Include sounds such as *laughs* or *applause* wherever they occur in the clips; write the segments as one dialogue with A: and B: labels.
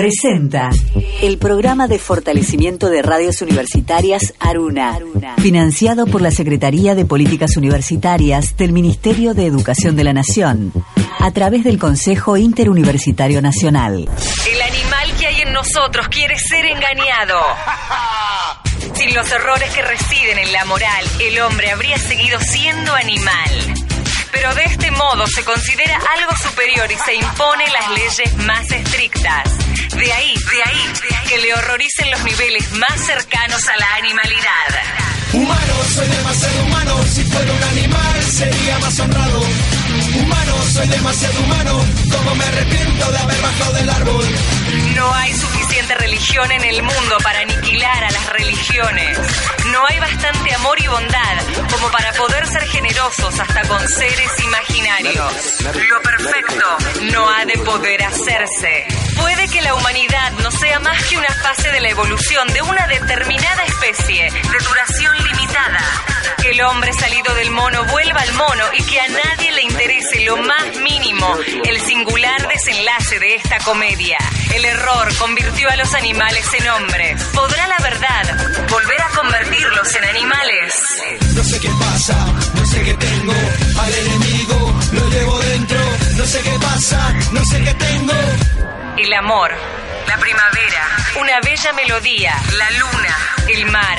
A: presenta el programa de fortalecimiento de radios universitarias Aruna, financiado por la Secretaría de Políticas Universitarias del Ministerio de Educación de la Nación, a través del Consejo Interuniversitario Nacional.
B: El animal que hay en nosotros quiere ser engañado. Sin los errores que residen en la moral, el hombre habría seguido siendo animal. Pero de este modo se considera algo superior y se impone las leyes más estrictas. De ahí, de ahí, que le horroricen los niveles más cercanos a la animalidad.
C: Humano, soy demasiado humano. Si fuera un animal, sería más honrado. Humano, soy demasiado humano. Como me arrepiento de haber bajado del árbol.
B: No hay suficiente religión en el mundo para aniquilar a las religiones. No hay bastante amor y bondad como para poder ser generosos hasta con seres imaginarios. Lo perfecto no ha de poder hacerse. Puede que la humanidad no sea más que una fase de la evolución de una determinada especie de duración limitada. Que el hombre salido del mono vuelva al mono y que a nadie le interese lo más mínimo el singular desenlace de esta comedia. El error convirtió a los animales en hombres. ¿Podrá la verdad volver a convertirlos en animales?
C: No sé qué pasa, no sé qué tengo. Al enemigo lo llevo dentro. No sé qué pasa, no sé qué tengo.
B: El amor, la primavera, una bella melodía, la luna, el mar.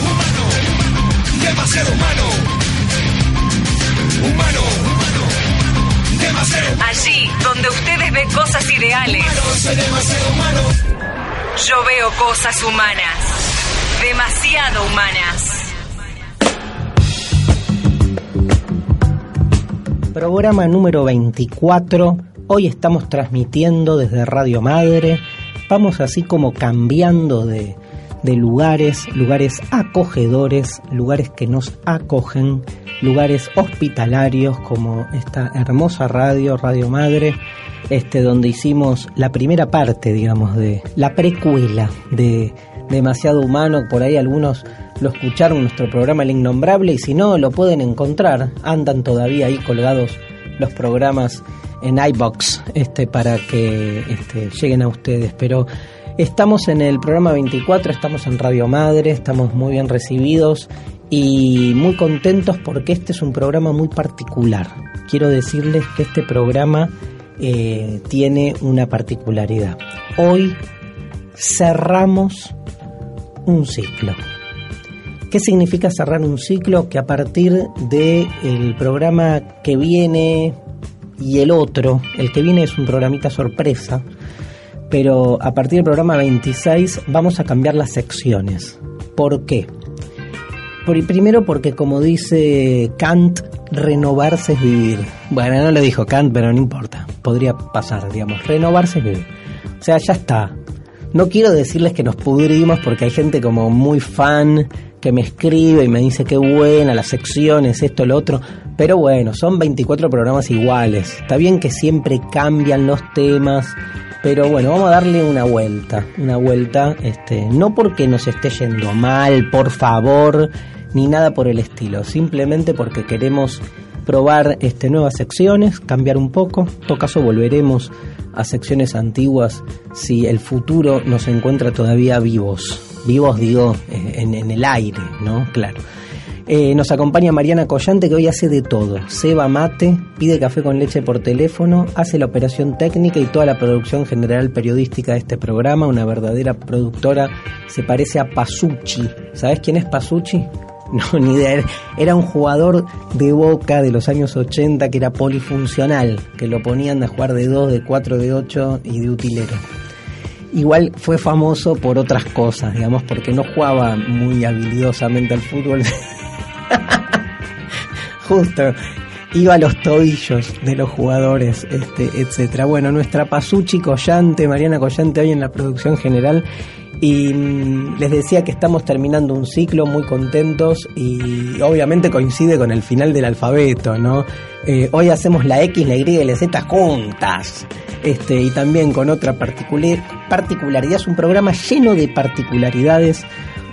C: demasiado humano. Humano, humano, demasiado
B: Allí donde ustedes ven cosas ideales,
C: humano. Soy demasiado humano.
B: yo veo cosas humanas. Demasiado humanas.
D: Programa número 24. Hoy estamos transmitiendo desde Radio Madre. Vamos así como cambiando de, de lugares, lugares acogedores, lugares que nos acogen, lugares hospitalarios como esta hermosa radio, Radio Madre, este donde hicimos la primera parte, digamos, de la precuela de Demasiado Humano. Por ahí algunos lo escucharon nuestro programa El Innombrable y si no, lo pueden encontrar. Andan todavía ahí colgados los programas en iBox este, para que este, lleguen a ustedes. Pero estamos en el programa 24, estamos en Radio Madre, estamos muy bien recibidos y muy contentos porque este es un programa muy particular. Quiero decirles que este programa eh, tiene una particularidad. Hoy cerramos un ciclo. ¿Qué significa cerrar un ciclo? Que a partir del programa que viene y el otro, el que viene es un programita sorpresa, pero a partir del programa 26 vamos a cambiar las secciones. ¿Por qué? Por, primero porque como dice Kant, renovarse es vivir. Bueno, no lo dijo Kant, pero no importa. Podría pasar, digamos. Renovarse es vivir. O sea, ya está. No quiero decirles que nos pudrimos porque hay gente como muy fan que me escribe y me dice qué buena las secciones, esto, lo otro. Pero bueno, son 24 programas iguales. Está bien que siempre cambian los temas. Pero bueno, vamos a darle una vuelta, una vuelta, este, no porque nos esté yendo mal, por favor, ni nada por el estilo, simplemente porque queremos probar este, nuevas secciones, cambiar un poco. En todo caso, volveremos a secciones antiguas si el futuro nos encuentra todavía vivos. Vivos, digo, eh, en, en el aire, ¿no? Claro. Eh, nos acompaña Mariana Collante que hoy hace de todo. Ceba mate, pide café con leche por teléfono, hace la operación técnica y toda la producción general periodística de este programa. Una verdadera productora. Se parece a Pasucci. ¿Sabes quién es Pasucci? *laughs* No, ni idea. Era un jugador de boca de los años 80 que era polifuncional, que lo ponían a jugar de 2, de 4, de 8 y de utilero. Igual fue famoso por otras cosas, digamos, porque no jugaba muy habilidosamente al fútbol. *laughs* *laughs* Justo. iba a los tobillos de los jugadores, este, etcétera. Bueno, nuestra Pasuchi Collante, Mariana Collante, hoy en la producción general. Y mm, les decía que estamos terminando un ciclo muy contentos y obviamente coincide con el final del alfabeto, ¿no? Eh, hoy hacemos la X, la Y y la Z juntas. Este, y también con otra particularidad, es un programa lleno de particularidades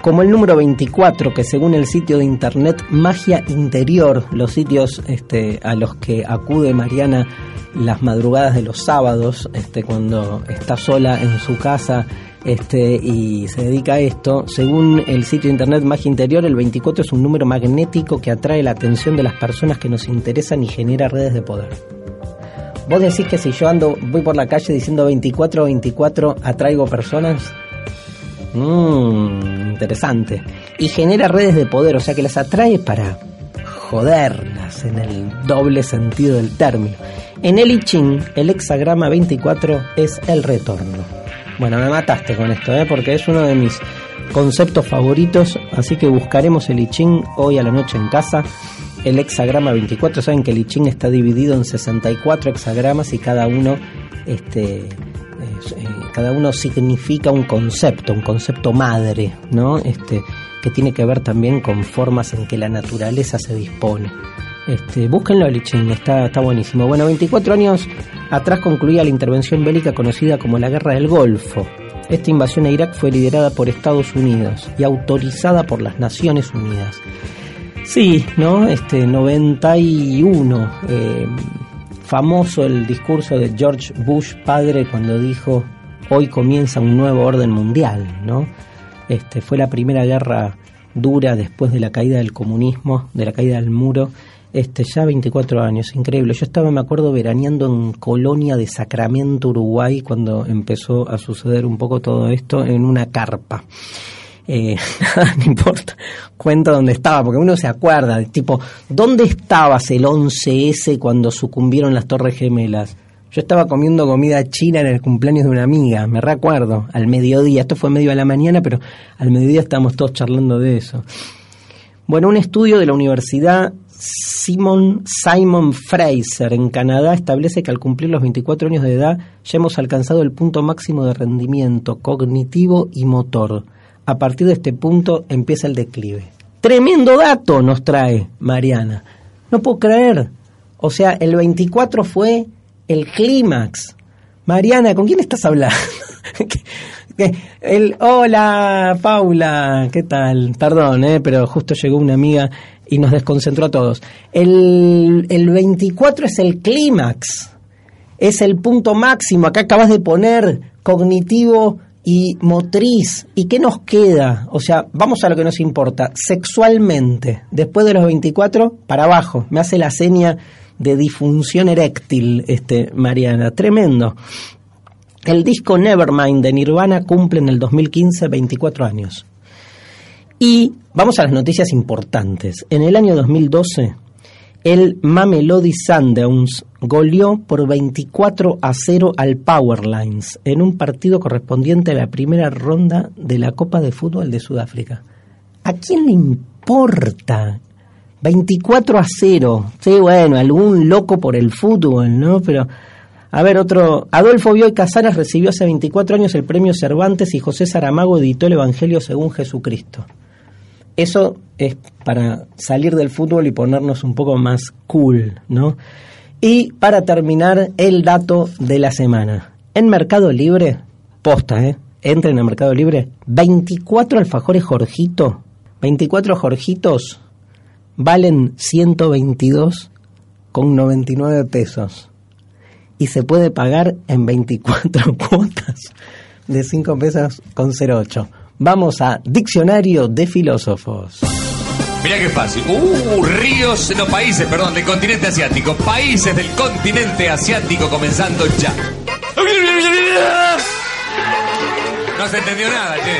D: como el número 24, que según el sitio de internet Magia Interior, los sitios este, a los que acude Mariana las madrugadas de los sábados, este, cuando está sola en su casa este, y se dedica a esto, según el sitio de internet Magia Interior, el 24 es un número magnético que atrae la atención de las personas que nos interesan y genera redes de poder. ¿Vos decís que si yo ando, voy por la calle diciendo 24, 24, atraigo personas? Mmm, interesante. Y genera redes de poder, o sea que las atrae para joderlas en el doble sentido del término. En el I Ching, el hexagrama 24 es el retorno. Bueno, me mataste con esto, ¿eh? porque es uno de mis conceptos favoritos, así que buscaremos el I Ching hoy a la noche en casa. El hexagrama 24, saben que el I Ching está dividido en 64 hexagramas y cada uno este, eh, cada uno significa un concepto, un concepto madre, ¿no? Este, que tiene que ver también con formas en que la naturaleza se dispone. Este, búsquenlo, Lichín, está, está buenísimo. Bueno, 24 años atrás concluía la intervención bélica conocida como la Guerra del Golfo. Esta invasión a Irak fue liderada por Estados Unidos y autorizada por las Naciones Unidas. Sí, ¿no? Este 91 famoso el discurso de George Bush padre cuando dijo hoy comienza un nuevo orden mundial, ¿no? Este fue la primera guerra dura después de la caída del comunismo, de la caída del muro. Este, ya 24 años, increíble. Yo estaba, me acuerdo, veraneando en Colonia de Sacramento, Uruguay, cuando empezó a suceder un poco todo esto en una carpa eh, *laughs* no importa, cuenta dónde estaba, porque uno se acuerda, tipo, ¿dónde estabas el 11S cuando sucumbieron las Torres Gemelas? Yo estaba comiendo comida china en el cumpleaños de una amiga, me recuerdo, al mediodía, esto fue medio a la mañana, pero al mediodía estábamos todos charlando de eso. Bueno, un estudio de la Universidad Simon, Simon Fraser en Canadá establece que al cumplir los 24 años de edad ya hemos alcanzado el punto máximo de rendimiento cognitivo y motor a partir de este punto empieza el declive. Tremendo dato nos trae Mariana. No puedo creer. O sea, el 24 fue el clímax. Mariana, ¿con quién estás hablando? *laughs* el, hola, Paula, ¿qué tal? Perdón, eh, pero justo llegó una amiga y nos desconcentró a todos. El, el 24 es el clímax, es el punto máximo. Acá acabas de poner cognitivo y motriz. ¿Y qué nos queda? O sea, vamos a lo que nos importa. Sexualmente, después de los 24, para abajo. Me hace la seña de disfunción eréctil, este, Mariana. Tremendo. El disco Nevermind de Nirvana cumple en el 2015 24 años. Y vamos a las noticias importantes. En el año 2012, el Mamelody Sundowns goleó por 24 a 0 al Powerlines en un partido correspondiente a la primera ronda de la Copa de Fútbol de Sudáfrica. ¿A quién le importa? 24 a 0. Sí, bueno, algún loco por el fútbol, ¿no? Pero, a ver, otro. Adolfo Bioy Casares recibió hace 24 años el premio Cervantes y José Saramago editó el Evangelio según Jesucristo. Eso es para salir del fútbol y ponernos un poco más cool, ¿no? Y para terminar, el dato de la semana. En Mercado Libre, posta, ¿eh? Entren en Mercado Libre, 24 alfajores Jorgito, 24 Jorgitos valen 122 con 99 pesos. Y se puede pagar en 24 *laughs* cuotas de 5 pesos con 08. Vamos a Diccionario de Filósofos.
E: Mirá qué fácil. Uh, ríos, no países, perdón, del continente asiático. Países del continente asiático comenzando ya. No se entendió nada, che.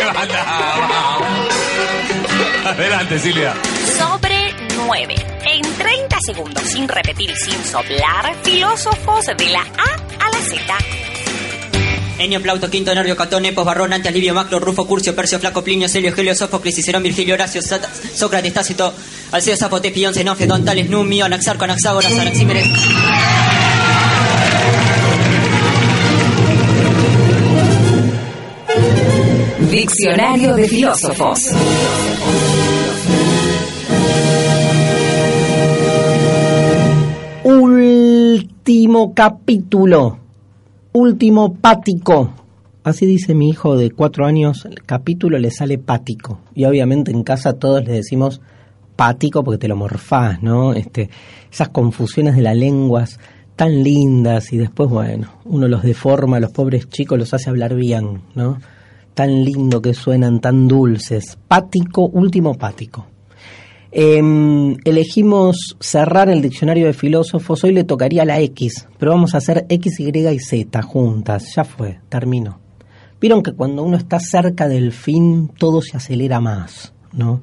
E: *laughs* Adelante, Silvia.
B: Sobre 9. En 30 segundos, sin repetir y sin soplar, filósofos de la A a la Z.
F: Enio, Plauto, Quinto, Nervio, Catón, Epos, Barrón, Antes, Livio, Macro, Rufo, Curcio, Percio, Flaco, Plinio, Celio, Helio, Sófocles, Cicerón, Virgilio, Horacio, Sócrates, Tácito, Alceo, Zapote, Pion, Zenofio, Don Tales, Numio, Anaxarco, Anaxágoras, Anaxímenes.
B: Diccionario de filósofos.
D: Último capítulo. Último pático. Así dice mi hijo de cuatro años, el capítulo le sale pático. Y obviamente en casa todos le decimos pático porque te lo morfás, ¿no? Este, esas confusiones de las lenguas tan lindas y después, bueno, uno los deforma, los pobres chicos los hace hablar bien, ¿no? tan lindo que suenan, tan dulces. Pático, último pático. Em, elegimos cerrar el diccionario de filósofos. Hoy le tocaría la X, pero vamos a hacer X, Y y Z juntas. Ya fue, terminó. Vieron que cuando uno está cerca del fin, todo se acelera más, ¿no?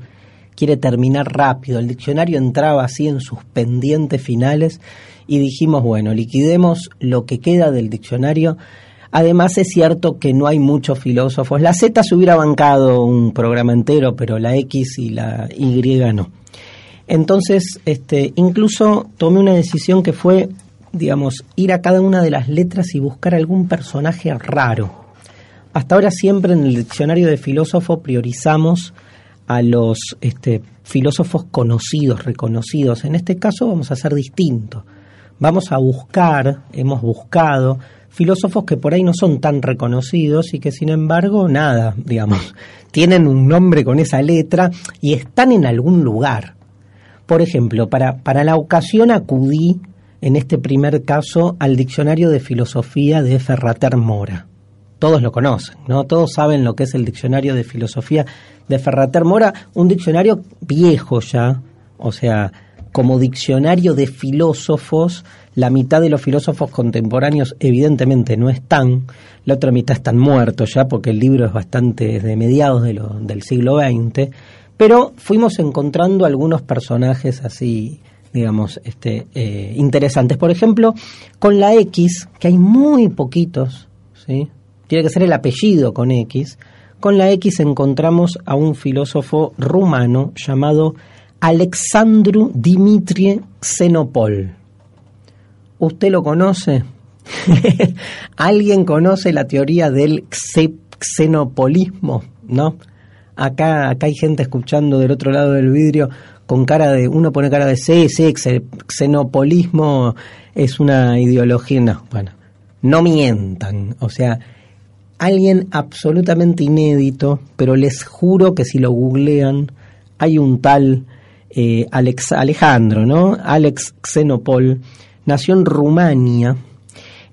D: Quiere terminar rápido. El diccionario entraba así en sus pendientes finales y dijimos, bueno, liquidemos lo que queda del diccionario Además es cierto que no hay muchos filósofos. La Z se hubiera bancado un programa entero, pero la X y la Y no. Entonces, este, incluso tomé una decisión que fue, digamos, ir a cada una de las letras y buscar algún personaje raro. Hasta ahora siempre en el diccionario de filósofo priorizamos a los este, filósofos conocidos, reconocidos. En este caso vamos a hacer distinto. Vamos a buscar, hemos buscado filósofos que por ahí no son tan reconocidos y que sin embargo, nada, digamos, *laughs* tienen un nombre con esa letra y están en algún lugar. Por ejemplo, para, para la ocasión acudí, en este primer caso, al diccionario de filosofía de Ferrater Mora. Todos lo conocen, ¿no? Todos saben lo que es el diccionario de filosofía de Ferrater Mora, un diccionario viejo ya, o sea, como diccionario de filósofos la mitad de los filósofos contemporáneos evidentemente no están, la otra mitad están muertos ya porque el libro es bastante de mediados de del siglo XX, pero fuimos encontrando algunos personajes así, digamos, este, eh, interesantes. Por ejemplo, con la X, que hay muy poquitos, ¿sí? tiene que ser el apellido con X, con la X encontramos a un filósofo rumano llamado Alexandru Dimitrie Xenopol. ¿Usted lo conoce? *laughs* ¿Alguien conoce la teoría del xenopolismo? ¿No? Acá, acá hay gente escuchando del otro lado del vidrio con cara de, uno pone cara de sí, sí, xenopolismo es una ideología. No, bueno, no mientan. O sea, alguien absolutamente inédito, pero les juro que si lo googlean, hay un tal eh, Alex, Alejandro, ¿no? Alex Xenopol nació en Rumania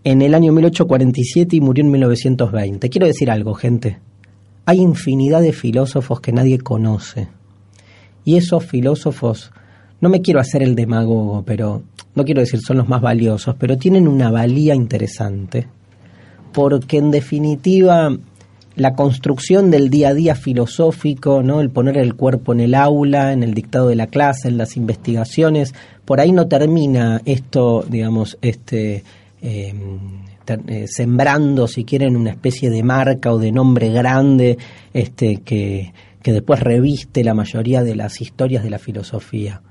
D: en el año 1847 y murió en 1920. Quiero decir algo, gente. Hay infinidad de filósofos que nadie conoce. Y esos filósofos, no me quiero hacer el demagogo, pero no quiero decir son los más valiosos, pero tienen una valía interesante. Porque en definitiva la construcción del día a día filosófico, ¿no? el poner el cuerpo en el aula, en el dictado de la clase, en las investigaciones, por ahí no termina esto, digamos, este, em, eh, sembrando, si quieren, una especie de marca o de nombre grande este, que, que después reviste la mayoría de las historias de la filosofía.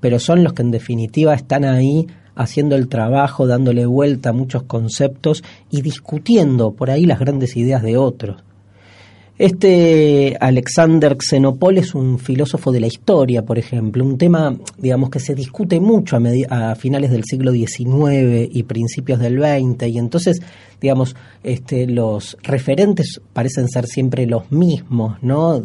D: Pero son los que en definitiva están ahí haciendo el trabajo, dándole vuelta a muchos conceptos y discutiendo por ahí las grandes ideas de otros. Este Alexander Xenopol es un filósofo de la historia, por ejemplo, un tema, digamos, que se discute mucho a, a, finales del siglo XIX y principios del XX, y entonces, digamos, este, los referentes parecen ser siempre los mismos, ¿no?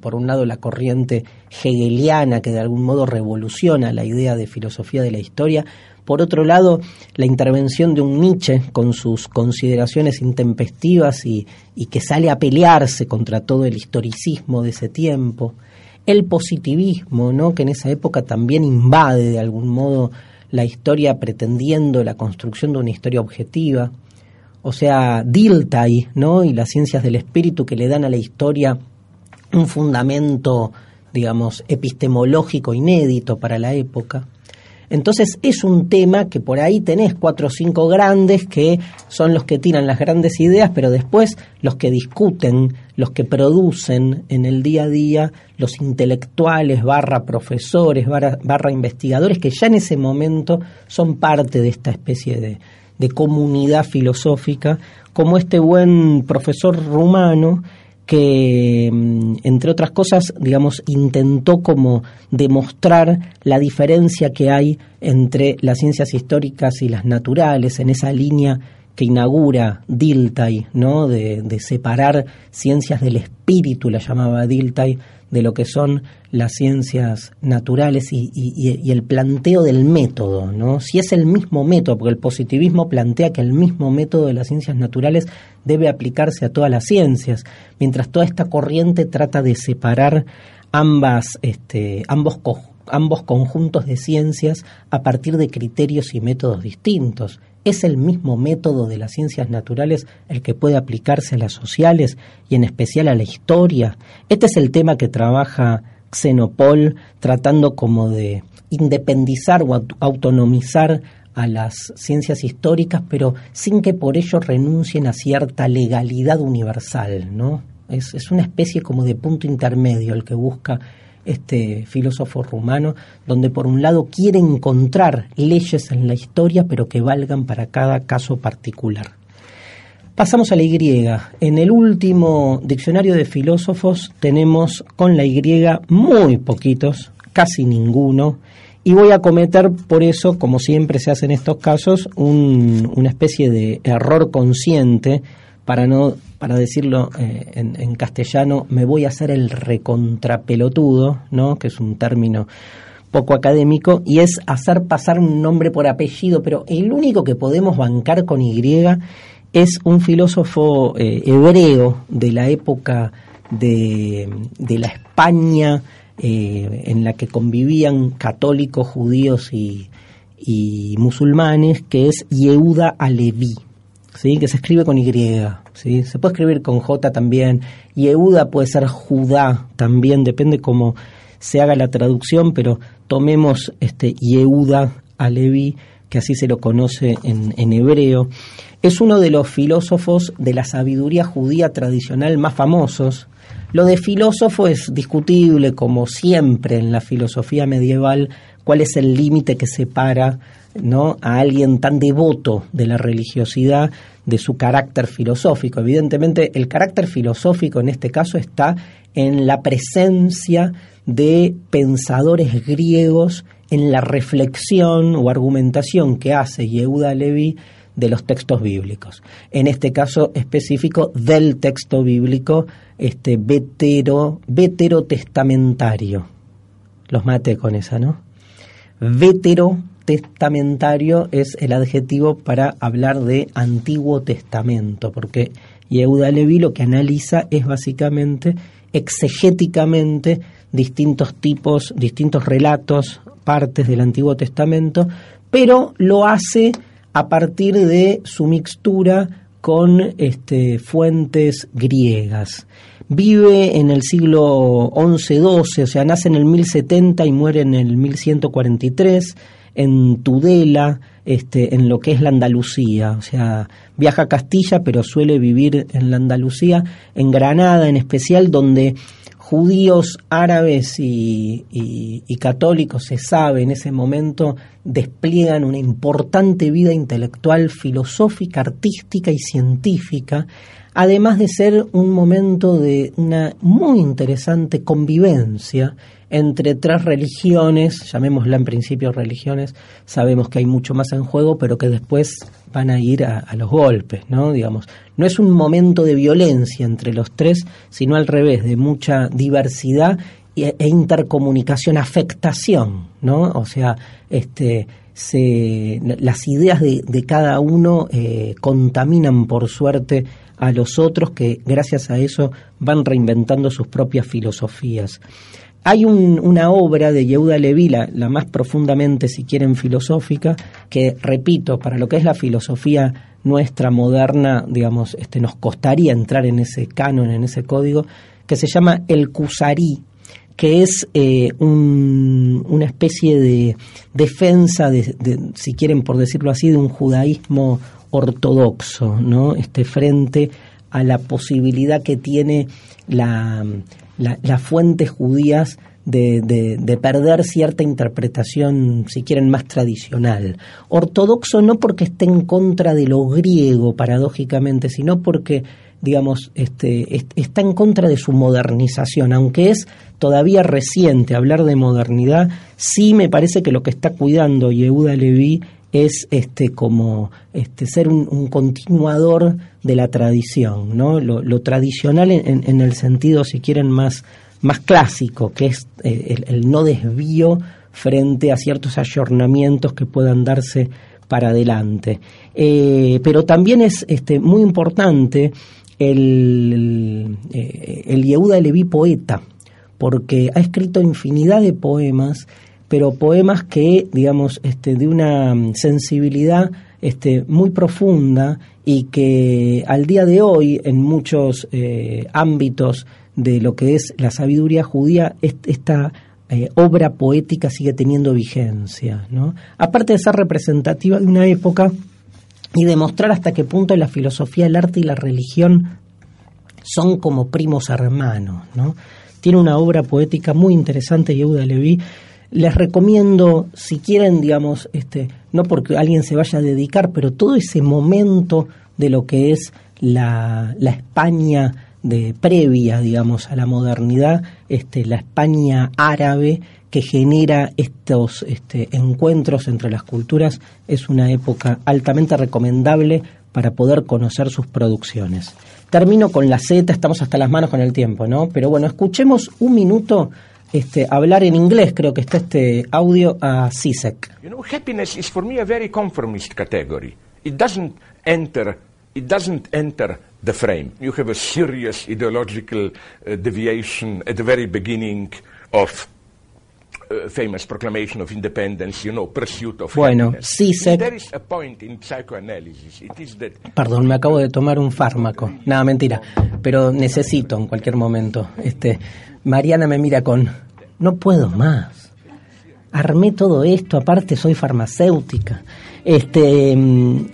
D: Por un lado, la corriente hegeliana, que de algún modo revoluciona la idea de filosofía de la historia, por otro lado, la intervención de un Nietzsche con sus consideraciones intempestivas y, que sale a pelearse contra todo el historicismo de ese tiempo. El positivismo, ¿no? que en esa época también invade de algún modo la historia pretendiendo la construcción de una historia objetiva. O sea, Dilthey ¿no? y las ciencias del espíritu que le dan a la historia un fundamento, digamos, epistemológico inédito para la época. Entonces es un tema que por ahí tenés cuatro o cinco grandes que son los que tiran las grandes ideas, pero después los que discuten, los que producen en el día a día, los intelectuales, barra profesores, barra, barra investigadores, que ya en ese momento son parte de esta especie de, de comunidad filosófica, como este buen profesor rumano que, mm, entre otras cosas, digamos, intentó como demostrar la diferencia que hay entre las ciencias históricas y las naturales en esa línea que inaugura Dilthey, ¿no? De, de, separar ciencias del espíritu, la llamaba Dilthey, de lo que son las ciencias naturales y, el planteo del método, ¿no? Si es el mismo método, porque el positivismo plantea que el mismo método de las ciencias naturales debe aplicarse a todas las ciencias, mientras toda esta corriente trata de separar ambas, este, ambos ambos conjuntos de ciencias a partir de criterios y métodos distintos. ¿Es el mismo método de las ciencias naturales el que puede aplicarse a las sociales y en especial a la historia? Este es el tema que trabaja Xenopol tratando como de independizar o autonomizar a las ciencias históricas, pero sin que por ello renuncien a cierta legalidad universal, ¿no? Es, es una especie como de punto intermedio el que busca este filósofo rumano, donde por un lado quiere encontrar leyes en la historia, pero que valgan para cada caso particular. Pasamos a la Y. En el último diccionario de filósofos tenemos con la Y muy poquitos, casi ninguno, y voy a cometer por eso, como siempre se hace en estos casos, un, una especie de error consciente para no para decirlo eh, en, castellano, me voy a hacer el recontrapelotudo, ¿no? que es un término poco académico, y es hacer pasar un nombre por apellido, pero el único que podemos bancar con Y es un filósofo eh, hebreo de la época de, de la España eh, en la que convivían católicos, judíos y musulmanes, que es Yehuda Alevi, ¿sí? que se escribe con Y. ¿sí? Se puede escribir con J también. Yehuda puede ser Judá también, depende cómo se haga la traducción, pero tomemos este Yehuda Alevi, que así se lo conoce en hebreo. Es uno de los filósofos de la sabiduría judía tradicional más famosos. Lo de filósofo es discutible, como siempre en la filosofía medieval, cuál es el límite que separa ¿no? a alguien tan devoto de la religiosidad de su carácter filosófico. Evidentemente, el carácter filosófico en este caso está en la presencia de pensadores griegos en la reflexión o argumentación que hace Yehuda Levi de los textos bíblicos. En este caso específico del texto bíblico este vetero, veterotestamentario. Los mate con esa, ¿no? Vetero testamentario es el adjetivo para hablar de Antiguo Testamento, porque Yehuda Levi lo que analiza es básicamente exegéticamente distintos tipos, distintos relatos, partes del Antiguo Testamento, pero lo hace a partir de su mixtura con este, fuentes griegas. Vive en el siglo XI-XII, o sea, nace en el 1070 y muere en el 1143 en Tudela, este, en lo que es la Andalucía, o sea, viaja a Castilla, pero suele vivir en la Andalucía, en Granada en especial, donde judíos, árabes y, y, católicos, se sabe en ese momento, despliegan una importante vida intelectual, filosófica, artística y científica, además de ser un momento de una muy interesante convivencia entre tres religiones, llamémosla en principio religiones, sabemos que hay mucho más en juego, pero que después van a ir a, los golpes, ¿no? Digamos, no es un momento de violencia entre los tres, sino al revés, de mucha diversidad e, intercomunicación, afectación, ¿no? O sea, este, se, las ideas de, de cada uno eh, contaminan por suerte a los otros que gracias a eso van reinventando sus propias filosofías. Hay un, una obra de Yehuda Levi, la, más profundamente, si quieren, filosófica, que, repito, para lo que es la filosofía nuestra moderna, digamos, este, nos costaría entrar en ese canon, en ese código, que se llama El Kusari, que es eh, una especie de defensa, de, si quieren por decirlo así, de un judaísmo ortodoxo, ¿no? Este, frente a la posibilidad que tiene la, las fuentes judías de, perder cierta interpretación, si quieren, más tradicional. Ortodoxo no porque esté en contra de lo griego, paradójicamente, sino porque, digamos, este, está en contra de su modernización, aunque es todavía reciente hablar de modernidad, sí me parece que lo que está cuidando Yehuda Levi es este como este ser un, continuador de la tradición, ¿no? Lo, tradicional en, el sentido, si quieren, más más clásico, que es eh, el, no desvío frente a ciertos ayornamientos que puedan darse para adelante. Eh, pero también es este, muy importante el, el, el Yehuda Leví poeta, porque ha escrito infinidad de poemas, pero poemas que, digamos, este, de una sensibilidad este, muy profunda y que al día de hoy en muchos eh, ámbitos de lo que es la sabiduría judía, esta eh, obra poética sigue teniendo vigencia, ¿no? Aparte de ser representativa de una época y demostrar hasta qué punto la filosofía, el arte y la religión son como primos hermanos, ¿no? Tiene una obra poética muy interesante, Yehuda Levi. Les recomiendo, si quieren, digamos, este, no porque alguien se vaya a dedicar, pero todo ese momento de lo que es la, la España de previa, digamos, a la modernidad, este, la España árabe que genera estos este, encuentros entre las culturas es una época altamente recomendable para poder conocer sus producciones. Termino con la Z, estamos hasta las manos con el tiempo, ¿no? Pero bueno, escuchemos un minuto este, hablar en inglés, creo que está este audio a Sisek.
G: You know, happiness is for me a very conformist category. It doesn't enter, it doesn't enter the frame. You have a serious ideological uh, deviation at the very beginning of uh, famous proclamation of independence, you know, pursuit of
D: Bueno, sé.
G: There is a point in psychoanalysis. It is that
D: Perdón, me acabo de tomar un fármaco. Nada, mentira. Pero necesito en cualquier momento. Este, Mariana me mira con, no puedo más. Armé todo esto, aparte soy farmacéutica. Este, mm,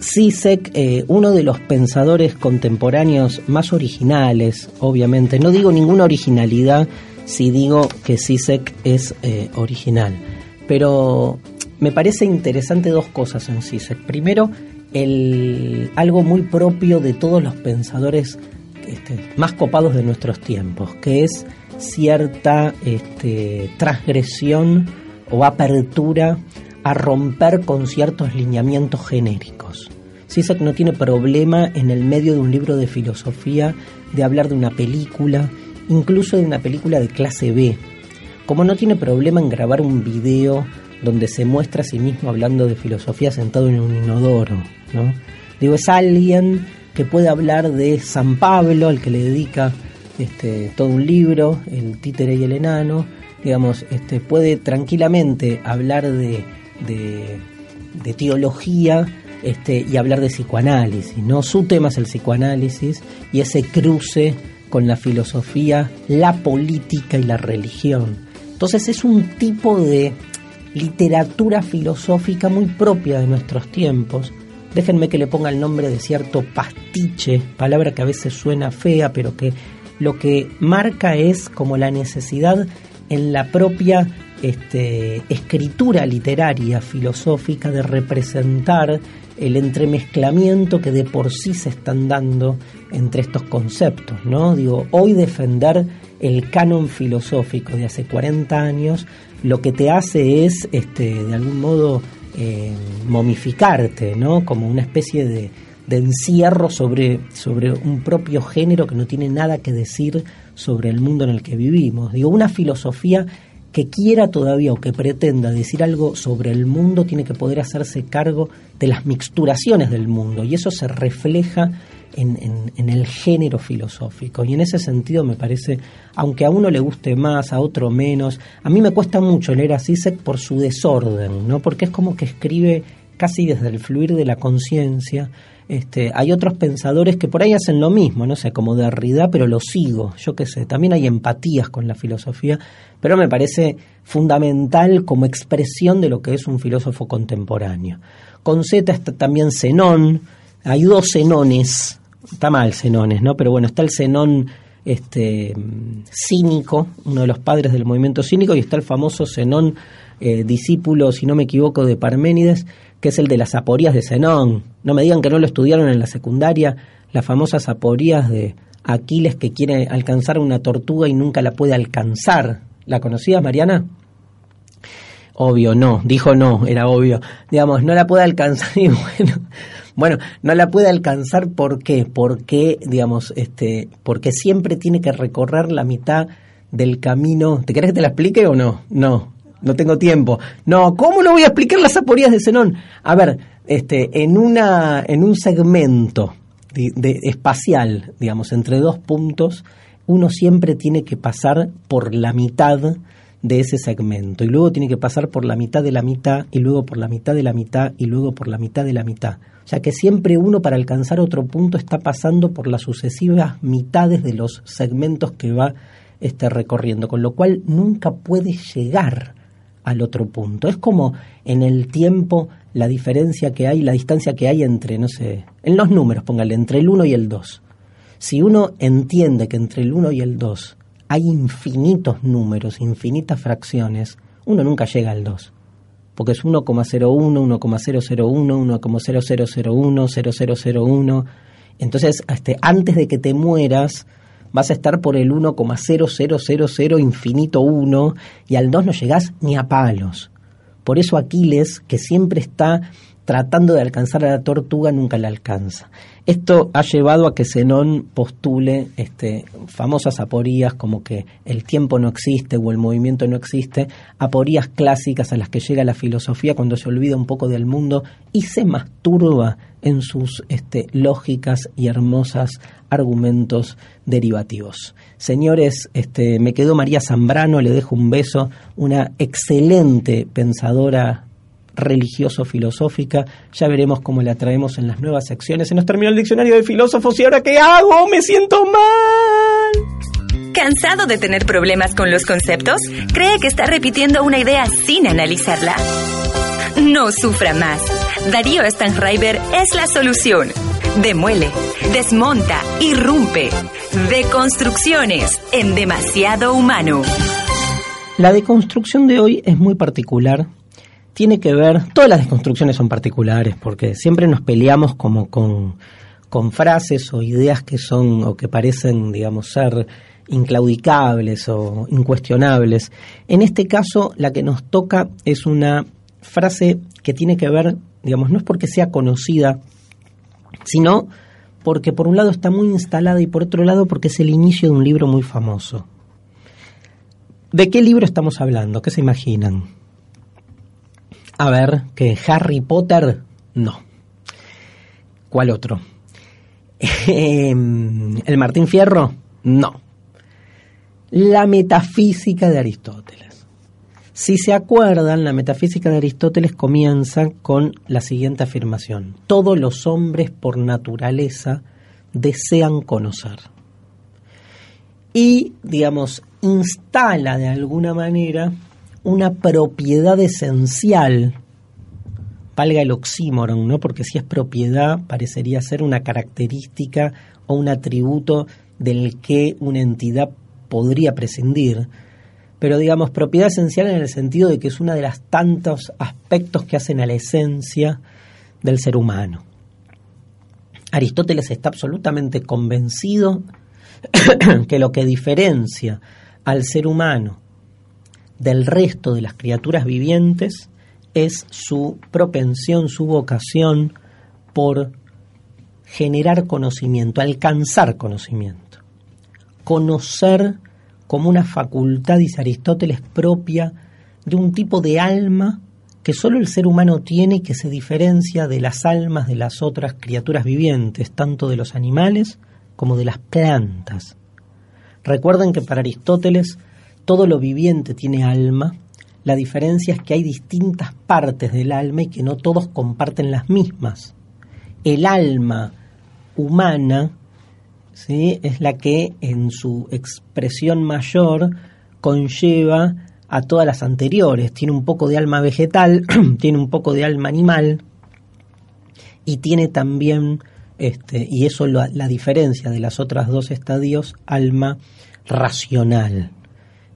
D: Sisek, eh, uno de los pensadores contemporáneos más originales, obviamente. No digo ninguna originalidad si digo que Sisek es eh, original. Pero me parece interesante dos cosas en Sisek. Primero, el, algo muy propio de todos los pensadores este, más copados de nuestros tiempos, que es cierta este, transgresión o apertura a romper con ciertos lineamientos genéricos. Sisek no tiene problema en el medio de un libro de filosofía de hablar de una película, incluso de una película de clase B, como no tiene problema en grabar un video donde se muestra a sí mismo hablando de filosofía sentado en un inodoro, ¿no? Digo, es alguien que puede hablar de San Pablo, al que le dedica este, todo un libro, El títere y el enano, digamos, este, puede tranquilamente hablar de de, teología este, y hablar de psicoanálisis. ¿no? Su tema es el psicoanálisis y ese cruce con la filosofía, la política y la religión. Entonces es un tipo de literatura filosófica muy propia de nuestros tiempos. Déjenme que le ponga el nombre de cierto pastiche, palabra que a veces suena fea, pero que lo que marca es como la necesidad en la propia este, escritura literaria, filosófica, de representar el entremezclamiento que de por sí se están dando entre estos conceptos, ¿no? Digo, hoy defender el canon filosófico de hace 40 años lo que te hace es, este, de algún modo, eh, momificarte, ¿no? Como una especie de, encierro sobre, sobre un propio género que no tiene nada que decir sobre el mundo en el que vivimos. Digo, una filosofía que quiera todavía o que pretenda decir algo sobre el mundo tiene que poder hacerse cargo de las mixturaciones del mundo y eso se refleja en, el género filosófico y en ese sentido me parece, aunque a uno le guste más, a otro menos, a mí me cuesta mucho leer a Sisek por su desorden, ¿no? porque es como que escribe casi desde el fluir de la conciencia, Este, hay otros pensadores que por ahí hacen lo mismo, no sé, como Derrida, pero lo sigo, yo qué sé. También hay empatías con la filosofía, pero me parece fundamental como expresión de lo que es un filósofo contemporáneo. Con Z está también Zenón, hay dos Zenones, está mal Zenones, ¿no? Pero bueno, está el Zenón este, cínico, uno de los padres del movimiento cínico, y está el famoso Zenón, eh, discípulo, si no me equivoco, de Parménides, que es el de las aporías de Zenón. No me digan que no lo estudiaron en la secundaria, las famosas aporías de Aquiles que quiere alcanzar una tortuga y nunca la puede alcanzar. ¿La conocías, Mariana? Obvio, no, dijo no, era obvio. Digamos, no la puede alcanzar *laughs* y bueno, bueno, no la puede alcanzar ¿por qué? Porque, digamos, este, porque siempre tiene que recorrer la mitad del camino. ¿Te querés que te la explique o no? No, no tengo tiempo. No, ¿cómo no voy a explicar las aporías de Zenón? A ver, este, en una, en un segmento de, espacial, digamos, entre dos puntos, uno siempre tiene que pasar por la mitad de ese segmento y luego tiene que pasar por la mitad de la mitad y luego por la mitad de la mitad y luego por la mitad de la mitad. Sea que siempre uno para alcanzar otro punto está pasando por las sucesivas mitades de los segmentos que va este, recorriendo, con lo cual nunca puede llegar al otro punto. Es como en el tiempo la diferencia que hay, la distancia que hay entre, no sé, en los números, póngale, entre el 1 y el 2. Si uno entiende que entre el 1 y el 2 hay infinitos números, infinitas fracciones, uno nunca llega al 2. Porque es 1,01, 1,001, 1,0001, 0001. Entonces, este, antes de que te mueras, vas a estar por el 1,0000 infinito 1 y al 2 no llegás ni a palos. Por eso Aquiles, que siempre está tratando de alcanzar a la tortuga, nunca la alcanza. Esto ha llevado a que Zenón postule este, famosas aporías como que el tiempo no existe o el movimiento no existe, aporías clásicas a las que llega la filosofía cuando se olvida un poco del mundo y se masturba en sus este, lógicas y hermosas argumentos derivativos. Señores, este, me quedó María Zambrano, le dejo un beso, una excelente pensadora religioso-filosófica. Ya veremos cómo la traemos en las nuevas secciones. Se nos terminó el diccionario de filósofos y ahora ¿qué hago? Me siento mal.
B: ¿Cansado de tener problemas con los conceptos? ¿Cree que está repitiendo una idea sin analizarla? No sufra más. Darío Stanraiver es la solución. Demuele, desmonta, irrumpe. Deconstrucciones en demasiado humano.
D: La deconstrucción de hoy es muy particular tiene que ver, todas las desconstrucciones son particulares, porque siempre nos peleamos como con, con frases o ideas que son o que parecen, digamos, ser inclaudicables o incuestionables. En este caso, la que nos toca es una frase que tiene que ver, digamos, no es porque sea conocida, sino porque por un lado está muy instalada y por otro lado porque es el inicio de un libro muy famoso. ¿De qué libro estamos hablando? ¿Qué se imaginan? A ver, que Harry Potter, no. ¿Cuál otro? *laughs* Em, ¿El Martín Fierro? No. La metafísica de Aristóteles. Si se acuerdan, la metafísica de Aristóteles comienza con la siguiente afirmación. Todos los hombres por naturaleza desean conocer. Y, digamos, instala de alguna manera una propiedad esencial, valga el oxímoron, ¿no? Porque si es propiedad, parecería ser una característica o un atributo del que una entidad podría prescindir. Pero digamos, propiedad esencial en el sentido de que es uno de los tantos aspectos que hacen a la esencia del ser humano. Aristóteles está absolutamente convencido *coughs* que lo que diferencia al ser humano del resto de las criaturas vivientes es su propensión, su vocación por generar conocimiento, alcanzar conocimiento. Conocer como una facultad, dice Aristóteles, propia de un tipo de alma que solo el ser humano tiene y que se diferencia de las almas de las otras criaturas vivientes, tanto de los animales como de las plantas. Recuerden que para Aristóteles todo lo viviente tiene alma, la diferencia es que hay distintas partes del alma y que no todos comparten las mismas. el alma humana ¿sí? es la que en su expresión mayor conlleva a todas las anteriores. Tiene un poco de alma vegetal, *clears throat* tiene un poco de alma animal y tiene también, este, y eso la, la diferencia de las otras dos estadios, alma racional.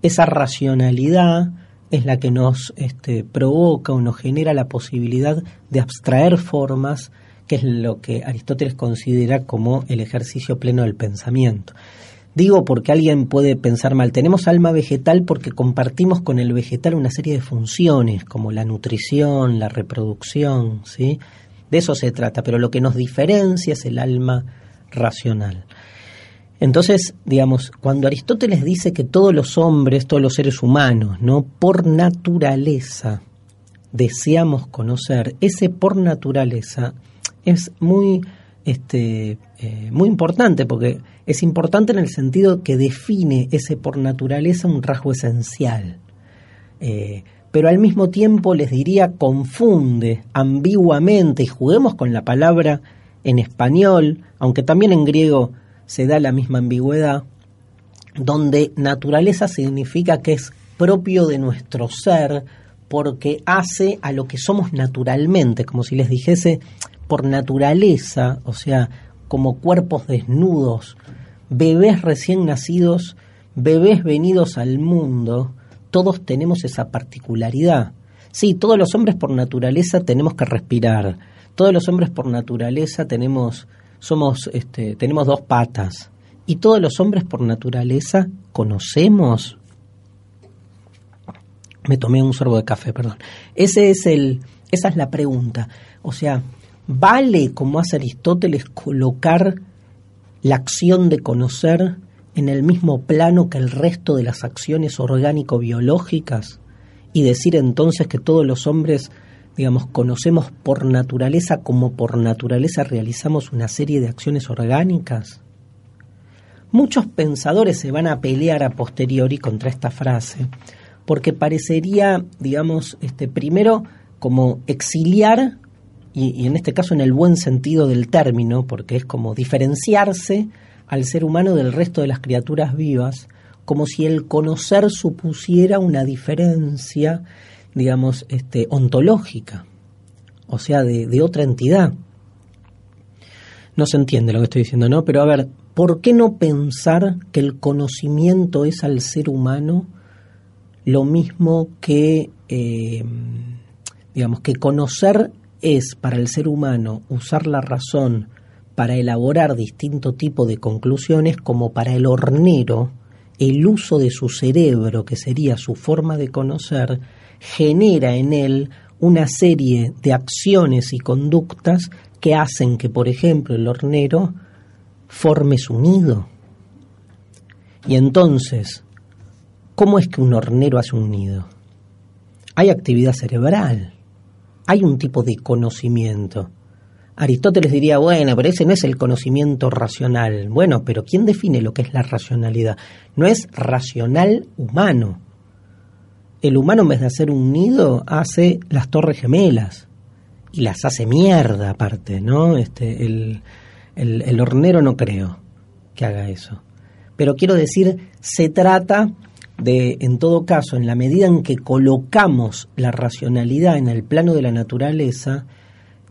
D: Esa racionalidad es la que nos este, provoca o nos genera la posibilidad de abstraer formas, que es lo que Aristóteles considera como el ejercicio pleno del pensamiento. Digo porque alguien puede pensar mal, tenemos alma vegetal porque compartimos con el vegetal una serie de funciones, como la nutrición, la reproducción, ¿sí? De eso se trata, pero lo que nos diferencia es el alma racional. Entonces, digamos, cuando Aristóteles dice que todos los hombres, todos los seres humanos, ¿no? Por naturaleza deseamos conocer, ese por naturaleza es muy, este, eh, muy importante, porque es importante en el sentido que define ese por naturaleza un rasgo esencial. Eh, pero al mismo tiempo les diría confunde ambiguamente, y juguemos con la palabra en español, aunque también en griego se da la misma ambigüedad, donde naturaleza significa que es propio de nuestro ser porque hace a lo que somos naturalmente, como si les dijese por naturaleza, o sea, como cuerpos desnudos, bebés recién nacidos, bebés venidos al mundo, todos tenemos esa particularidad. Sí, todos los hombres por naturaleza tenemos que respirar, todos los hombres por naturaleza tenemos somos, este, tenemos dos patas y todos los hombres por naturaleza conocemos. Me tomé un sorbo de café, perdón. Ese es el, esa es la pregunta. O sea, ¿vale, como hace Aristóteles, colocar la acción de conocer en el mismo plano que el resto de las acciones orgánico-biológicas? Y decir entonces que todos los hombres digamos, conocemos por naturaleza como por naturaleza realizamos una serie de acciones orgánicas? Muchos pensadores se van a pelear a posteriori contra esta frase, porque parecería, digamos, este, primero como exiliar, y, y en este caso en el buen sentido del término, porque es como diferenciarse al ser humano del resto de las criaturas vivas, como si el conocer supusiera una diferencia digamos, este, ontológica, o sea, de, otra entidad. No se entiende lo que estoy diciendo, ¿no? Pero a ver, ¿por qué no pensar que el conocimiento es al ser humano lo mismo que, eh, digamos, que conocer es para el ser humano usar la razón para elaborar distinto tipo de conclusiones como para el hornero el uso de su cerebro, que sería su forma de conocer, genera en él una serie de acciones y conductas que hacen que, por ejemplo, el hornero forme su nido. Y entonces, ¿cómo es que un hornero hace un nido? Hay actividad cerebral, hay un tipo de conocimiento. Aristóteles diría, bueno, pero ese no es el conocimiento racional. Bueno, pero ¿quién define lo que es la racionalidad? No es racional humano el humano en vez de hacer un nido hace las torres gemelas y las hace mierda aparte, ¿no? Este, el, el, hornero no creo que haga eso. Pero quiero decir, se trata de, en todo caso, en la medida en que colocamos la racionalidad en el plano de la naturaleza,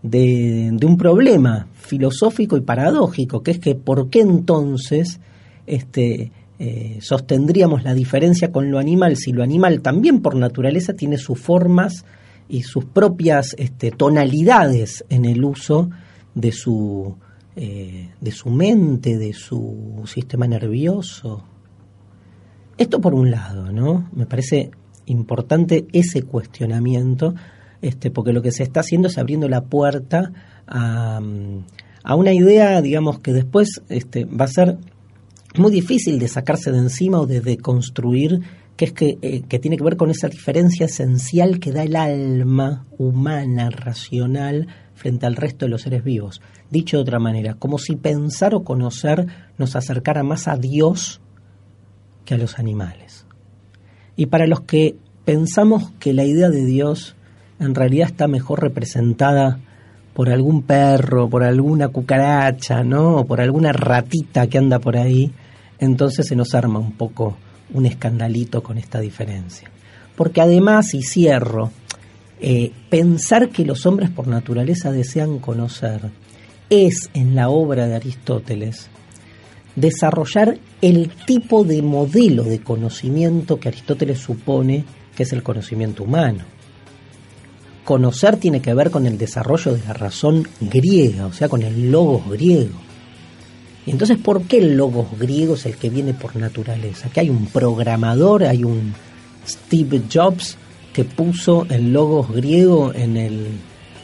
D: de, de, un problema filosófico y paradójico, que es que ¿por qué entonces este, eh, sostendríamos la diferencia con lo animal si lo animal también por naturaleza tiene sus formas y sus propias este, tonalidades en el uso de su, eh, de su mente, de su sistema nervioso. Esto por un lado, ¿no? Me parece importante ese cuestionamiento, este, porque lo que se está haciendo es abriendo la puerta a, a una idea, digamos, que después este, va a ser muy difícil de sacarse de encima o de deconstruir, que es que, eh, que tiene que ver con esa diferencia esencial que da el alma humana, racional, frente al resto de los seres vivos. Dicho de otra manera, como si pensar o conocer nos acercara más a Dios que a los animales. Y para los que pensamos que la idea de Dios en realidad está mejor representada por algún perro, por alguna cucaracha, ¿no? O por alguna ratita que anda por ahí, entonces se nos arma un poco un escandalito con esta diferencia. Porque además, y cierro, eh, pensar que los hombres por naturaleza desean conocer es en la obra de Aristóteles desarrollar el tipo de modelo de conocimiento que Aristóteles supone que es el conocimiento humano. Conocer tiene que ver con el desarrollo de la razón griega, o sea, con el logos griego. Y entonces, ¿por qué el logos griego es el que viene por naturaleza? Que hay un programador, hay un Steve Jobs que puso el logos griego en el,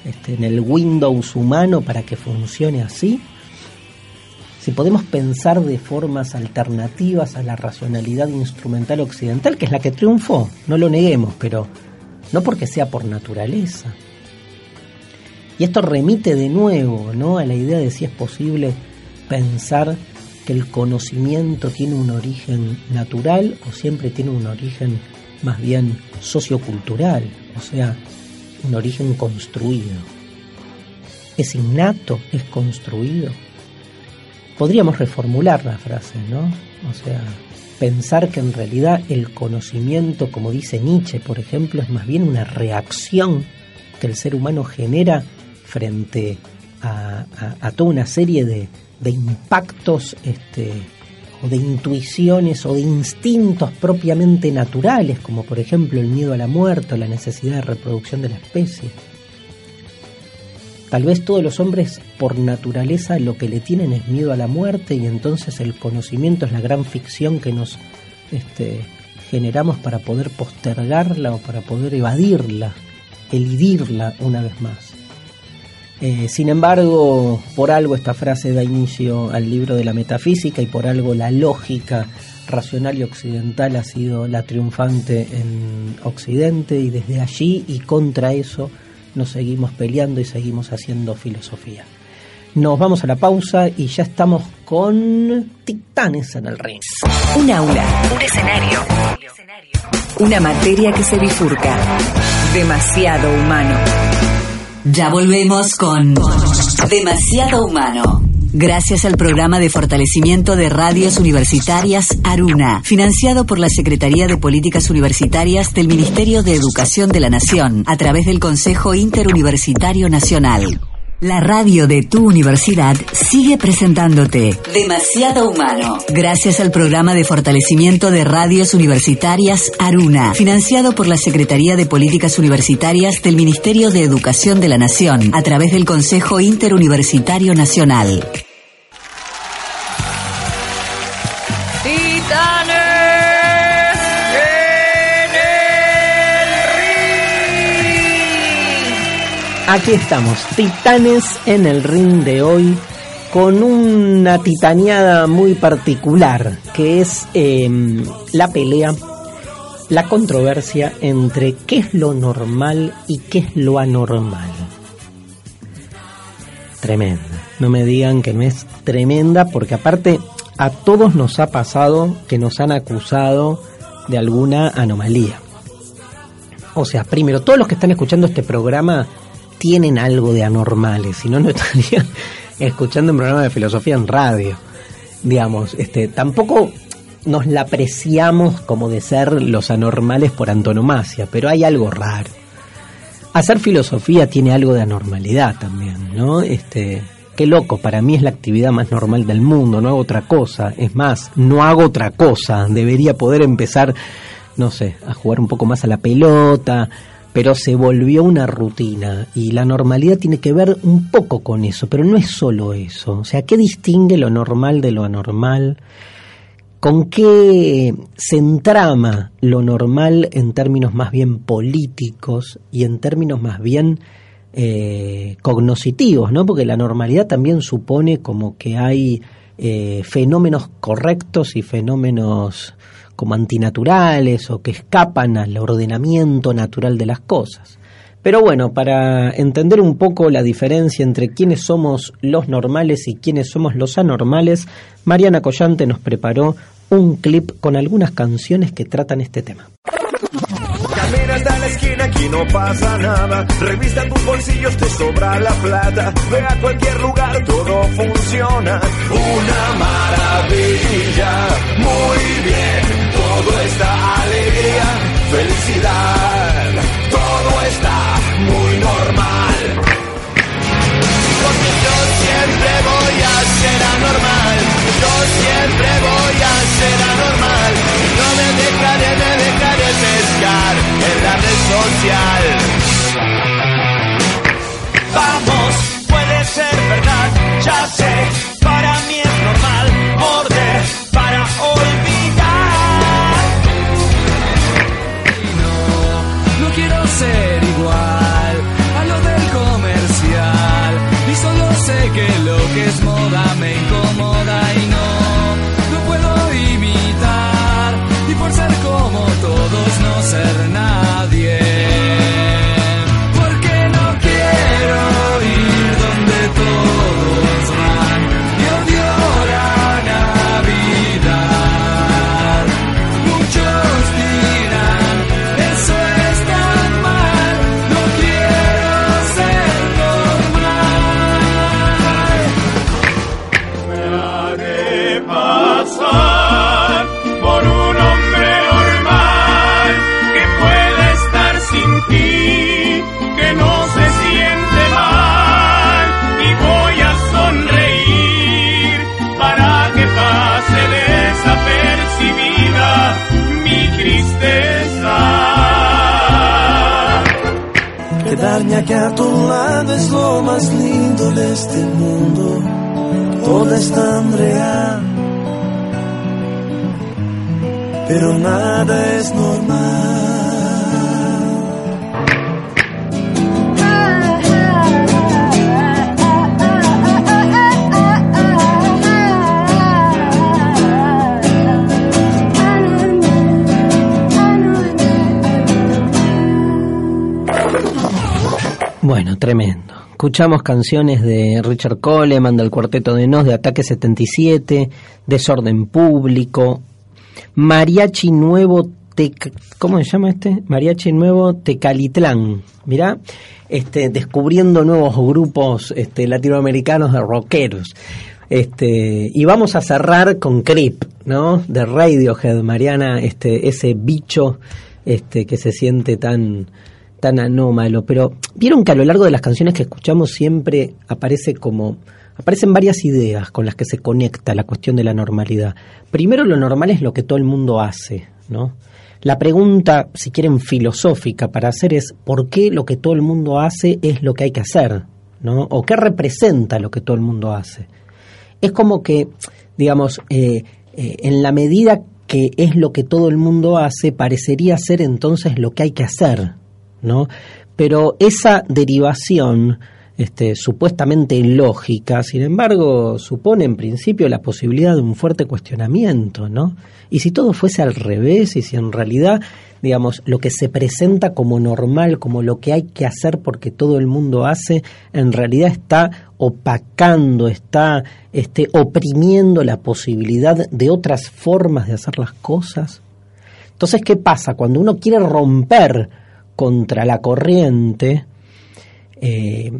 D: este, en el Windows humano para que funcione así si podemos pensar de formas alternativas a la racionalidad instrumental occidental, que es la que triunfó, no lo neguemos, pero no porque sea por naturaleza. Y esto remite de nuevo ¿no? a la idea de si es posible pensar que el conocimiento tiene un origen natural o siempre tiene un origen más bien sociocultural, o sea, un origen construido. ¿Es innato? ¿Es construido? podríamos reformular la frase, ¿no? O sea, pensar que en realidad el conocimiento, como dice Nietzsche, por ejemplo, es más bien una reacción que el ser humano genera frente a, toda una serie de, impactos este, o de intuiciones o de instintos propiamente naturales, como por ejemplo el miedo a la muerte o la necesidad de reproducción de la especie. Tal vez todos los hombres por naturaleza lo que le tienen es miedo a la muerte y entonces el conocimiento es la gran ficción que nos este, generamos para poder postergarla o para poder evadirla, elidirla una vez más. Eh, sin embargo, por algo esta frase da inicio al libro de la metafísica y por algo la lógica racional y occidental ha sido la triunfante en Occidente y desde allí y contra eso nos seguimos peleando y seguimos haciendo filosofía. Nos vamos a la pausa y ya estamos con Titanes en el ring.
A: Un aula, un escenario, una materia que se bifurca. Demasiado humano. Ya volvemos con Demasiado humano. Gracias al programa de fortalecimiento de radios universitarias Aruna, financiado por la Secretaría de Políticas Universitarias del Ministerio de Educación de la Nación, a través del Consejo Interuniversitario Nacional. La radio de tu universidad sigue presentándote Demasiado Humano. Gracias al programa de fortalecimiento de radios universitarias Aruna, financiado por la Secretaría de Políticas Universitarias del Ministerio de Educación de la Nación, a través del Consejo Interuniversitario Nacional.
D: Aquí estamos, titanes en el ring de hoy, con una titaneada muy particular, que es em, la pelea, la controversia entre qué es lo normal y qué es lo anormal. Tremenda, no me digan que no es tremenda, porque aparte a todos nos ha pasado que nos han acusado de alguna anomalía. O sea, primero, todos los que están escuchando este programa tienen algo de anormales, si no, no *laughs* estarían escuchando un programa de filosofía en radio. Digamos, este, tampoco nos la apreciamos como de ser los anormales por antonomasia, pero hay algo raro. Hacer filosofía tiene algo de anormalidad también, ¿no? Este, qué loco, para mí es la actividad más normal del mundo, no hago otra cosa. Es más, no hago otra cosa. Debería poder empezar, no sé, a jugar un poco más a la pelota, pero se volvió una rutina y la normalidad tiene que ver un poco con eso, pero no es solo eso. O sea, ¿qué distingue lo normal de lo anormal? ¿Con qué se entrama lo normal en términos más bien políticos y en términos más bien eh? ¿no? Porque la normalidad también supone como que hay eh, fenómenos correctos y fenómenos como antinaturales o que escapan al ordenamiento natural de las cosas. Pero bueno, para entender un poco la diferencia entre quiénes somos los normales y quiénes somos los anormales, Mariana Collante nos preparó un clip con algunas canciones que tratan este tema.
C: Camina hasta la esquina, aquí no pasa nada. Revista tus bolsillos, te sobra la plata. Ve a cualquier lugar, todo funciona. Una maravilla, muy bien. Todo está alegría, felicidad. Todo está muy normal. Porque yo siempre voy a ser anormal. Yo siempre voy a ser anormal. No me dejaré, me dejaré pescar en la red social. Vamos, puede ser verdad, ya sé. Para mí es normal morder para olvidar.
H: Moda me incomoda y no, no puedo imitar. Y por ser como todos, no ser nadie.
I: Aquí a tu lado es lo más lindo de este mundo. Todo es tan real. Pero nada es normal.
D: Bueno, tremendo. Escuchamos canciones de Richard Coleman, del Cuarteto de Nos, de Ataque 77, Desorden Público, Mariachi Nuevo. ¿Cómo se llama este? Mariachi Nuevo Tecalitlán. Mirá, este, descubriendo nuevos grupos este, latinoamericanos de rockeros. Este, y vamos a cerrar con Creep, ¿no? De Radiohead, Mariana, este, ese bicho este, que se siente tan, tan anómalo. Pero vieron que a lo largo de las canciones que escuchamos siempre aparece como aparecen varias ideas con las que se conecta la cuestión de la normalidad. Primero, lo normal es lo que todo el mundo hace, ¿no? La pregunta, si quieren, filosófica para hacer es ¿por qué lo que todo el mundo hace es lo que hay que hacer? ¿no? ¿O qué representa lo que todo el mundo hace? Es como que, digamos, eh, eh, en la medida que es lo que todo el mundo hace, parecería ser entonces lo que hay que hacer, ¿no? Pero esa derivación este, supuestamente lógica, sin embargo, supone en principio la posibilidad de un fuerte cuestionamiento, ¿no? Y si todo fuese al revés, y si en realidad, digamos, lo que se presenta como normal, como lo que hay que hacer porque todo el mundo hace, en realidad está opacando, está este, oprimiendo la posibilidad de otras formas de hacer las cosas. Entonces, ¿qué pasa? Cuando uno quiere romper contra la corriente, eh,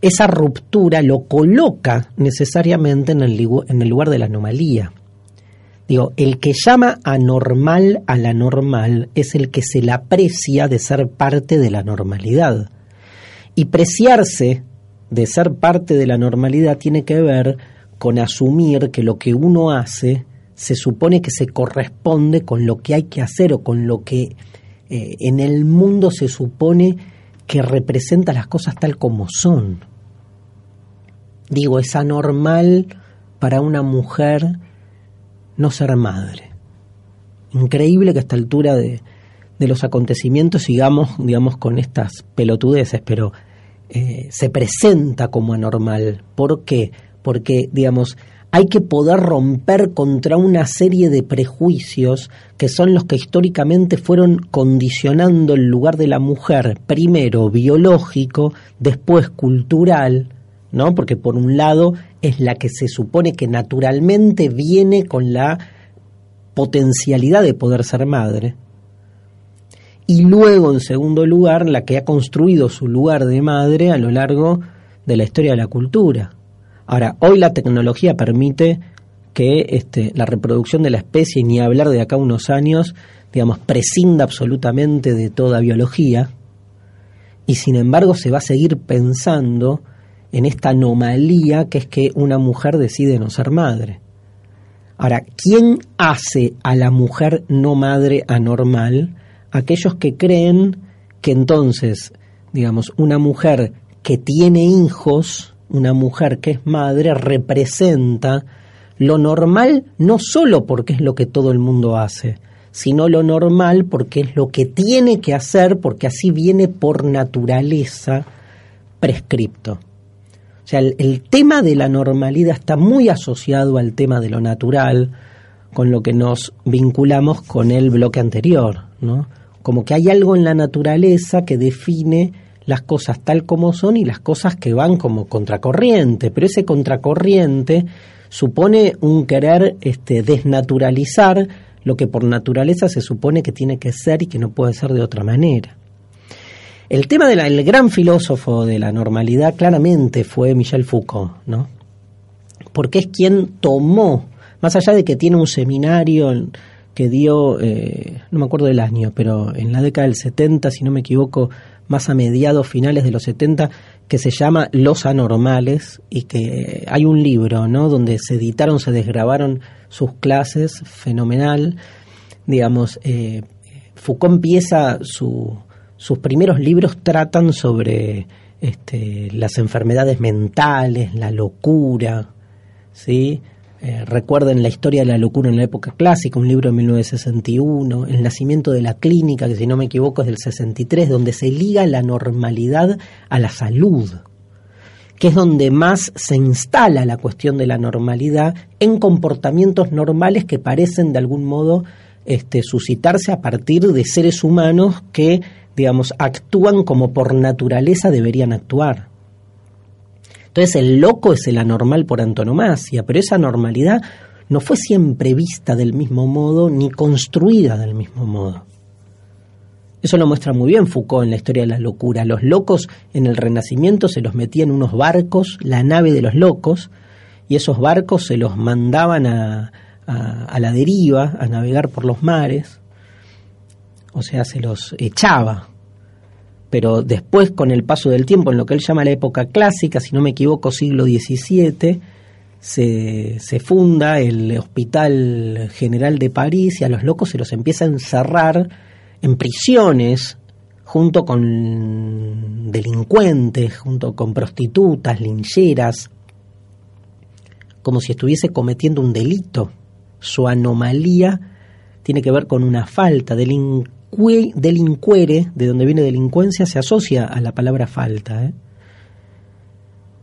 D: esa ruptura lo coloca necesariamente en el, lugar de la anomalía. Digo, el que llama anormal a la normal es el que se la aprecia de ser parte de la normalidad. Y preciarse de ser parte de la normalidad tiene que ver con asumir que lo que uno hace se supone que se corresponde con lo que hay que hacer o con lo que eh, en el mundo se supone que representa las cosas tal como son. Digo, es anormal para una mujer no ser madre. Increíble que a esta altura de, de los acontecimientos sigamos, digamos, con estas pelotudeces, pero eh, se presenta como anormal. ¿Por qué? Porque, digamos, hay que poder romper contra una serie de prejuicios que son los que históricamente fueron condicionando el lugar de la mujer, primero biológico, después cultural, ¿no? Porque por un lado es la que se supone que naturalmente viene con la potencialidad de poder ser madre. y luego, en segundo lugar, la que ha construido su lugar de madre a lo largo de la historia de la cultura. Ahora, hoy la tecnología permite que este, la reproducción de la especie, ni hablar de acá unos años, digamos, prescinda absolutamente de toda biología, y sin embargo se va a seguir pensando en esta anomalía que es que una mujer decide no ser madre. Ahora, ¿quién hace a la mujer no madre anormal? Aquellos que creen que entonces, digamos, una mujer que tiene hijos, una mujer que es madre, representa lo normal no solo porque es lo que todo el mundo hace, sino lo normal porque es lo que tiene que hacer, porque así viene por naturaleza prescripto. O sea, el, tema de la normalidad está muy asociado al tema de lo natural, con lo que nos vinculamos con el bloque anterior, ¿no? Como que hay algo en la naturaleza que define las cosas tal como son y las cosas que van como contracorriente, pero ese contracorriente supone un querer este, desnaturalizar lo que por naturaleza se supone que tiene que ser y que no puede ser de otra manera. El tema del gran filósofo de la normalidad claramente fue Michel Foucault, ¿no? Porque es quien tomó, más allá de que tiene un seminario que dio, eh, no me acuerdo del año, pero en la década del 70, si no me equivoco, más a mediados finales de los 70, que se llama Los Anormales y que hay un libro, ¿no? Donde se editaron, se desgrabaron sus clases, fenomenal. Digamos, eh, Foucault empieza su, sus primeros libros tratan sobre este, las enfermedades mentales, la locura, ¿sí? Eh, recuerden la historia de la locura en la época clásica, un libro de 1961, El nacimiento de la clínica, que si no me equivoco es del 63, donde se liga la normalidad a la salud, que es donde más se instala la cuestión de la normalidad en comportamientos normales que parecen de algún modo este, suscitarse a partir de seres humanos que digamos, actúan como por naturaleza deberían actuar. Entonces el loco es el anormal por antonomasia, pero esa normalidad no fue siempre vista del mismo modo ni construida del mismo modo. Eso lo muestra muy bien Foucault en la historia de la locura. Los locos en el Renacimiento se los metían en unos barcos, la nave de los locos, y esos barcos se los mandaban a, a la deriva, a navegar por los mares, o sea, se los echaba. Pero después, con el paso del tiempo, en lo que él llama la época clásica, si no me equivoco, siglo XVII, se, se funda el Hospital General de París y a los locos se los empieza a encerrar en prisiones junto con delincuentes, junto con prostitutas, lincheras, como si estuviese cometiendo un delito. Su anomalía tiene que ver con una falta. Delin delincuere, de donde viene delincuencia, se asocia a la palabra falta. ¿eh?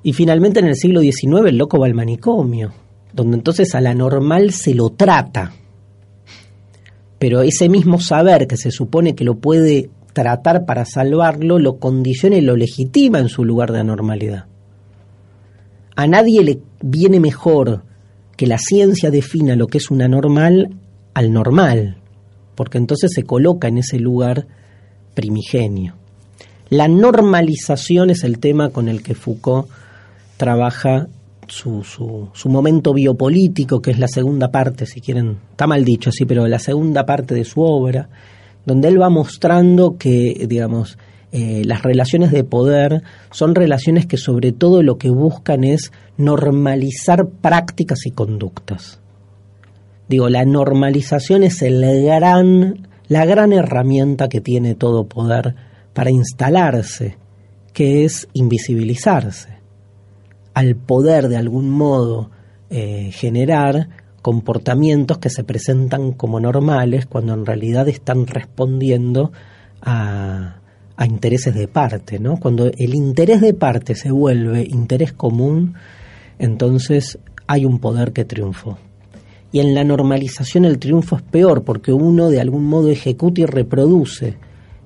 D: Y finalmente en el siglo XIX el loco va al manicomio, donde entonces a la normal se lo trata. Pero ese mismo saber que se supone que lo puede tratar para salvarlo, lo condiciona y lo legitima en su lugar de anormalidad. A nadie le viene mejor que la ciencia defina lo que es una normal al normal, porque entonces se coloca en ese lugar primigenio. La normalización es el tema con el que Foucault trabaja su, su, momento biopolítico, que es la segunda parte, si quieren, está mal dicho así, pero la segunda parte de su obra, donde él va mostrando que, digamos, eh, las relaciones de poder son relaciones que sobre todo lo que buscan es normalizar prácticas y conductas. Digo, la normalización es el gran, la gran herramienta que tiene todo poder para instalarse, que es invisibilizarse, al poder de algún modo eh, generar comportamientos que se presentan como normales cuando en realidad están respondiendo a, intereses de parte, ¿no? Cuando el interés de parte se vuelve interés común, entonces hay un poder que triunfó y en la normalización el triunfo es peor porque uno de algún modo ejecuta y reproduce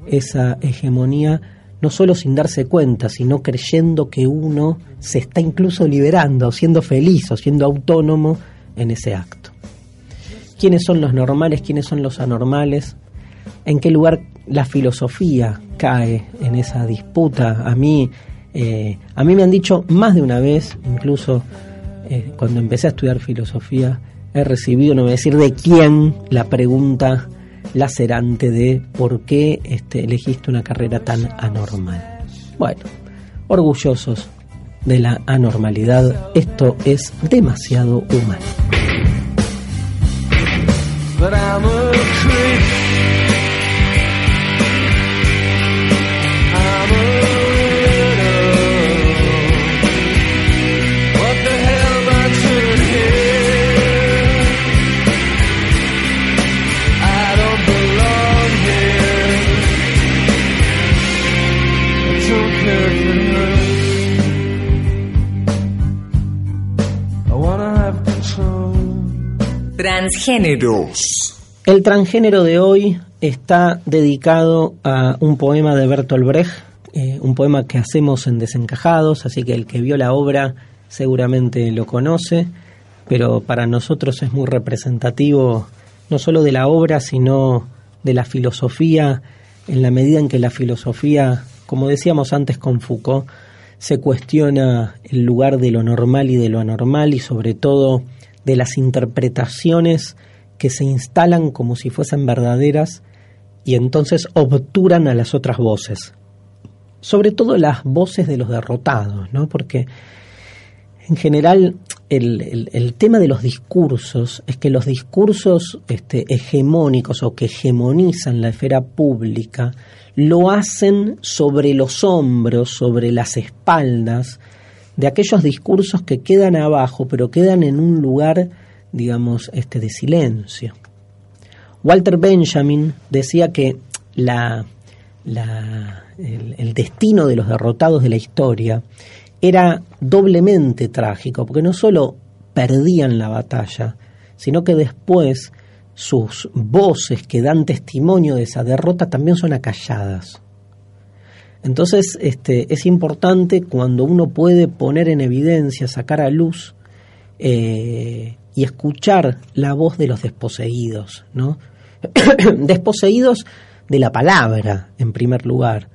D: esa hegemonía no solo sin darse cuenta, sino creyendo que uno se está incluso liberando, siendo feliz o siendo autónomo en ese acto. ¿Quiénes son los normales? ¿Quiénes son los anormales? en qué lugar la filosofía cae en esa disputa. A mí, eh, a mí me han dicho más de una vez, incluso eh, cuando empecé a estudiar filosofía, he recibido, no voy a decir de quién, la pregunta lacerante de por qué este, elegiste una carrera tan anormal. Bueno, orgullosos de la anormalidad, esto es demasiado humano. El transgénero de hoy está dedicado a un poema de Bertolt Brecht, eh, un poema que hacemos en Desencajados, así que el que vio la obra seguramente lo conoce, pero para nosotros es muy representativo no solo de la obra, sino de la filosofía, en la medida en que la filosofía, como decíamos antes con Foucault, se cuestiona el lugar de lo normal y de lo anormal y sobre todo de las interpretaciones que se instalan como si fuesen verdaderas y entonces obturan a las otras voces. Sobre todo las voces de los derrotados, ¿no? Porque en general el, tema de los discursos es que los discursos este, hegemónicos o que hegemonizan la esfera pública lo hacen sobre los hombros, sobre las espaldas de aquellos discursos que quedan abajo, pero quedan en un lugar, digamos, este de silencio. Walter Benjamin decía que la, el, el destino de los derrotados de la historia era doblemente trágico, porque no solo perdían la batalla, sino que después sus voces que dan testimonio de esa derrota también son acalladas. Entonces, este, es importante cuando uno puede poner en evidencia, sacar a luz eh, y escuchar la voz de los desposeídos, ¿no? *clears throat* desposeídos de la palabra, en primer lugar,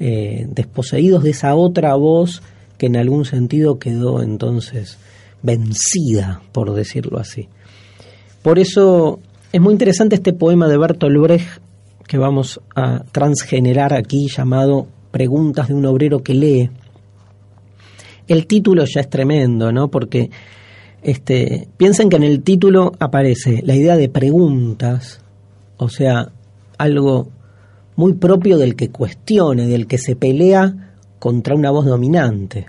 D: eh, desposeídos de esa otra voz que en algún sentido quedó entonces vencida, por decirlo así. Por eso es muy interesante este poema de Bertolt Brecht que vamos a transgenerar aquí llamado Preguntas de un obrero que lee. El título ya es tremendo, ¿no? Porque este, piensen que en el título aparece la idea de preguntas, o sea, algo muy propio del que cuestione, del que se pelea contra una voz dominante.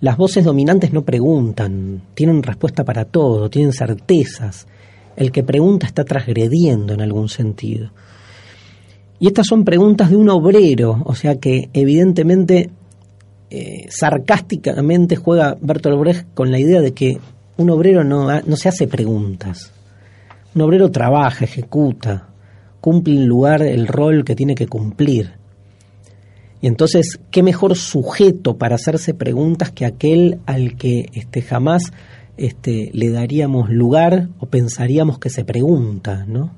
D: Las voces dominantes no preguntan, tienen respuesta para todo, tienen certezas. El que pregunta está transgrediendo en algún sentido. Y estas son preguntas de un obrero, o sea que evidentemente, eh, sarcásticamente juega Bertolt Brecht con la idea de que un obrero no, no se hace preguntas. Un obrero trabaja, ejecuta, cumple en lugar el rol que tiene que cumplir. Y entonces, ¿qué mejor sujeto para hacerse preguntas que aquel al que este, jamás este, le daríamos lugar o pensaríamos que se pregunta, ¿no?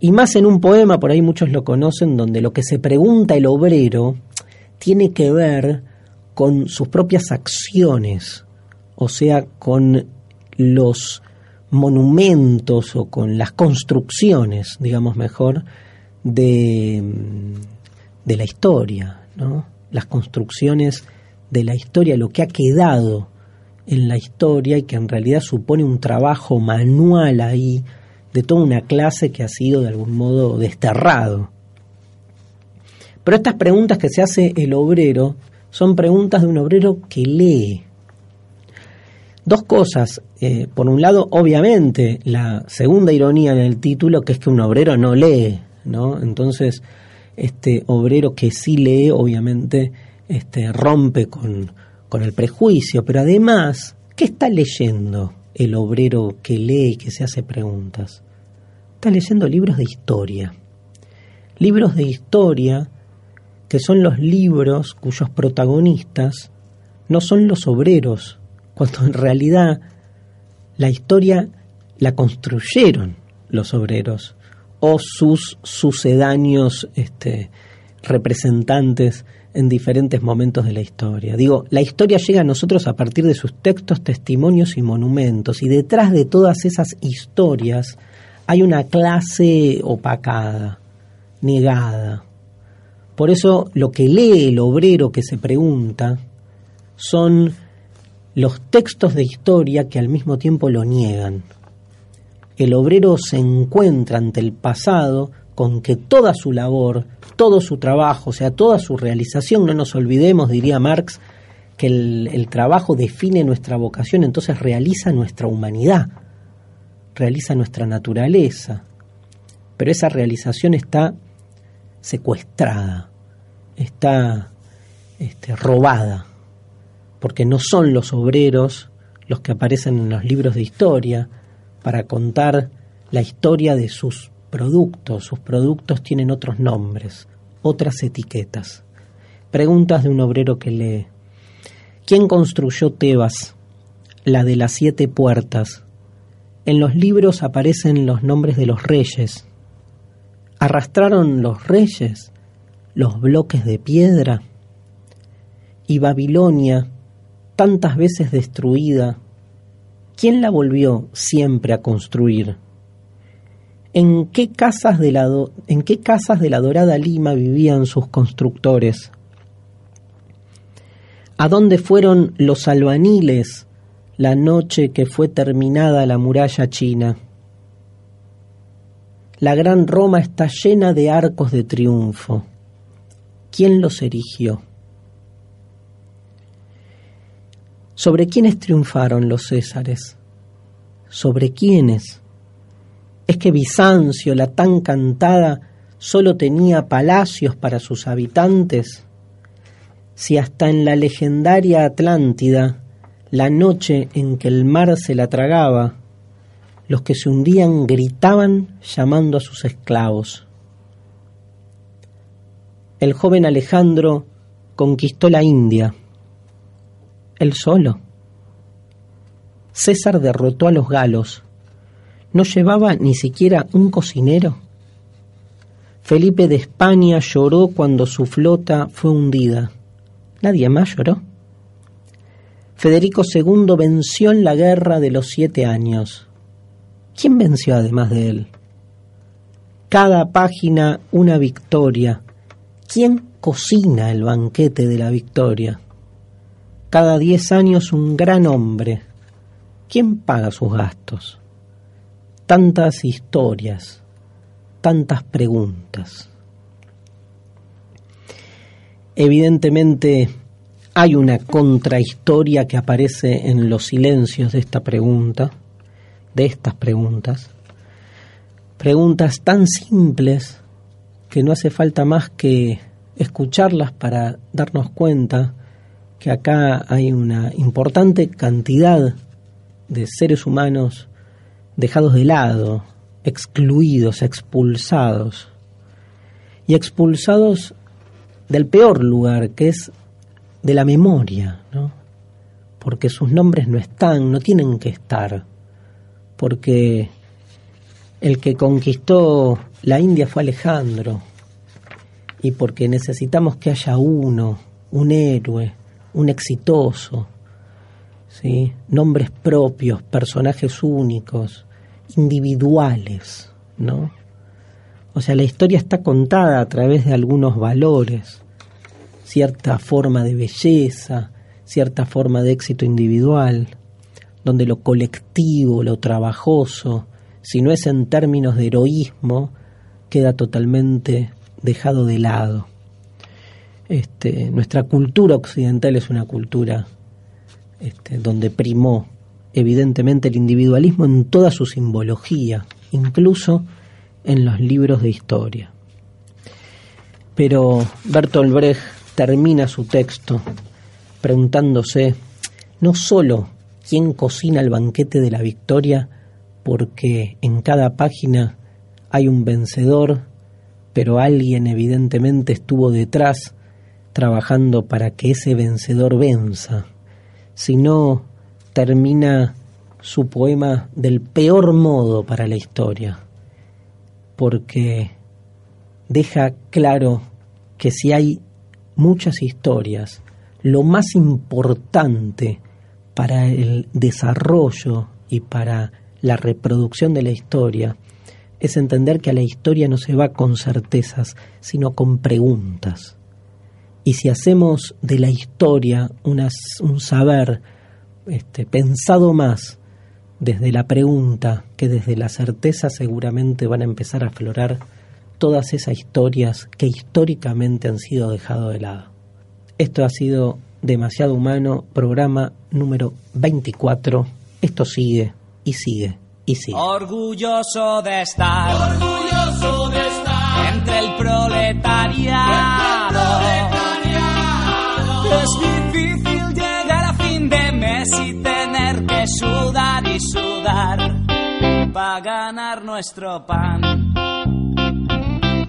D: Y más en un poema, por ahí muchos lo conocen, donde lo que se pregunta el obrero tiene que ver con sus propias acciones, o sea, con los monumentos o con las construcciones, digamos mejor, de, de la historia, ¿no? las construcciones de la historia, lo que ha quedado en la historia y que en realidad supone un trabajo manual ahí de toda una clase que ha sido de algún modo desterrado. Pero estas preguntas que se hace el obrero son preguntas de un obrero que lee. Dos cosas. Eh, por un lado, obviamente, la segunda ironía en el título, que es que un obrero no lee, ¿no? Entonces, este obrero que sí lee, obviamente, este, rompe con, con el prejuicio. Pero además, ¿qué está leyendo? el obrero que lee y que se hace preguntas. Está leyendo libros de historia. Libros de historia que son los libros cuyos protagonistas no son los obreros, cuando en realidad la historia la construyeron los obreros, o sus sucedáneos este, representantes en diferentes momentos de la historia. Digo, la historia llega a nosotros a partir de sus textos, testimonios y monumentos, y detrás de todas esas historias hay una clase opacada, negada. Por eso lo que lee el obrero que se pregunta son los textos de historia que al mismo tiempo lo niegan. El obrero se encuentra ante el pasado con que toda su labor, todo su trabajo, o sea, toda su realización, no nos olvidemos, diría Marx, que el, trabajo define nuestra vocación, entonces realiza nuestra humanidad, realiza nuestra naturaleza. Pero esa realización está secuestrada, está este, robada, porque no son los obreros los que aparecen en los libros de historia para contar la historia de sus productos. Sus productos tienen otros nombres, otras etiquetas. Preguntas de un obrero que lee. ¿Quién construyó Tebas, la de las siete puertas? En los libros aparecen los nombres de los reyes. ¿Arrastraron los reyes los bloques de piedra? Y Babilonia, tantas veces destruida, ¿quién la volvió siempre a construir? ¿En qué casas de la, dorada Lima vivían sus constructores? ¿A dónde fueron los albaniles la noche que fue terminada la muralla china? La gran Roma está llena de arcos de triunfo. ¿Quién los erigió? ¿Sobre quiénes triunfaron los Césares? ¿Sobre quiénes? ¿Es que Bizancio, la tan cantada, solo tenía palacios para sus habitantes? Si hasta en la legendaria Atlántida, la noche en que el mar se la tragaba, los que se hundían gritaban llamando a sus esclavos. El joven Alejandro conquistó la India él solo. César derrotó a los galos. ¿No llevaba ni siquiera un cocinero? Felipe de España lloró cuando su flota fue hundida. Nadie más lloró. Federico II venció en la guerra de los siete años. ¿Quién venció además de él? Cada página una victoria. ¿Quién cocina el banquete de la victoria? cada diez años un gran hombre. ¿Quién paga sus gastos? Tantas historias, tantas preguntas. Evidentemente hay una contrahistoria que aparece en los silencios de esta pregunta, de estas preguntas. Preguntas tan simples que no hace falta más que escucharlas para darnos cuenta que acá hay una importante cantidad de seres humanos dejados de lado, excluidos, expulsados, y expulsados del peor lugar, que es de la memoria, ¿no? porque sus nombres no están, no tienen que estar, porque el que conquistó la India fue Alejandro, y porque necesitamos que haya uno, un héroe, un exitoso, ¿sí? nombres propios, personajes únicos, individuales, ¿no? O sea, la historia está contada a través de algunos valores, cierta forma de belleza, cierta forma de éxito individual, donde lo colectivo, lo trabajoso, si no es en términos de heroísmo, queda totalmente dejado de lado. Este, nuestra cultura occidental es una cultura este, donde primó evidentemente el individualismo en toda su simbología, incluso en los libros de historia. Pero Bertolt Brecht termina su texto preguntándose no sólo quién cocina el banquete de la victoria, porque en cada página hay un vencedor, pero alguien evidentemente estuvo detrás trabajando para que ese vencedor venza, sino termina su poema del peor modo para la historia. porque deja claro que si hay muchas historias, lo más importante para el desarrollo y para la reproducción de la historia es entender que a la historia no se va con certezas, sino con preguntas. Y si hacemos de la historia un saber este, pensado más desde la pregunta que desde la certeza, seguramente van a empezar a aflorar todas esas historias que históricamente han sido dejadas de lado. Esto ha sido Demasiado Humano, programa número 24. Esto sigue y sigue y sigue.
J: Orgulloso de estar, orgulloso de estar entre el proletariado. Es difícil llegar a fin de mes y tener que sudar y sudar para ganar nuestro pan.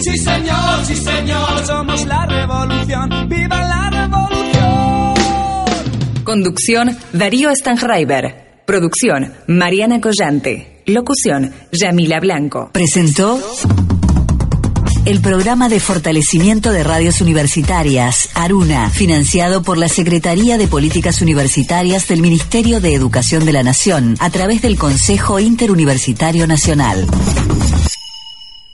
H: Sí, señor, sí, señor.
J: Somos la revolución. ¡Viva la revolución!
B: Conducción Darío Stanghreiber. Producción Mariana Collante. Locución Yamila Blanco.
A: Presentó el programa de fortalecimiento de radios universitarias, ARUNA, financiado por la Secretaría de Políticas Universitarias del Ministerio de Educación de la Nación, a través del Consejo Interuniversitario Nacional.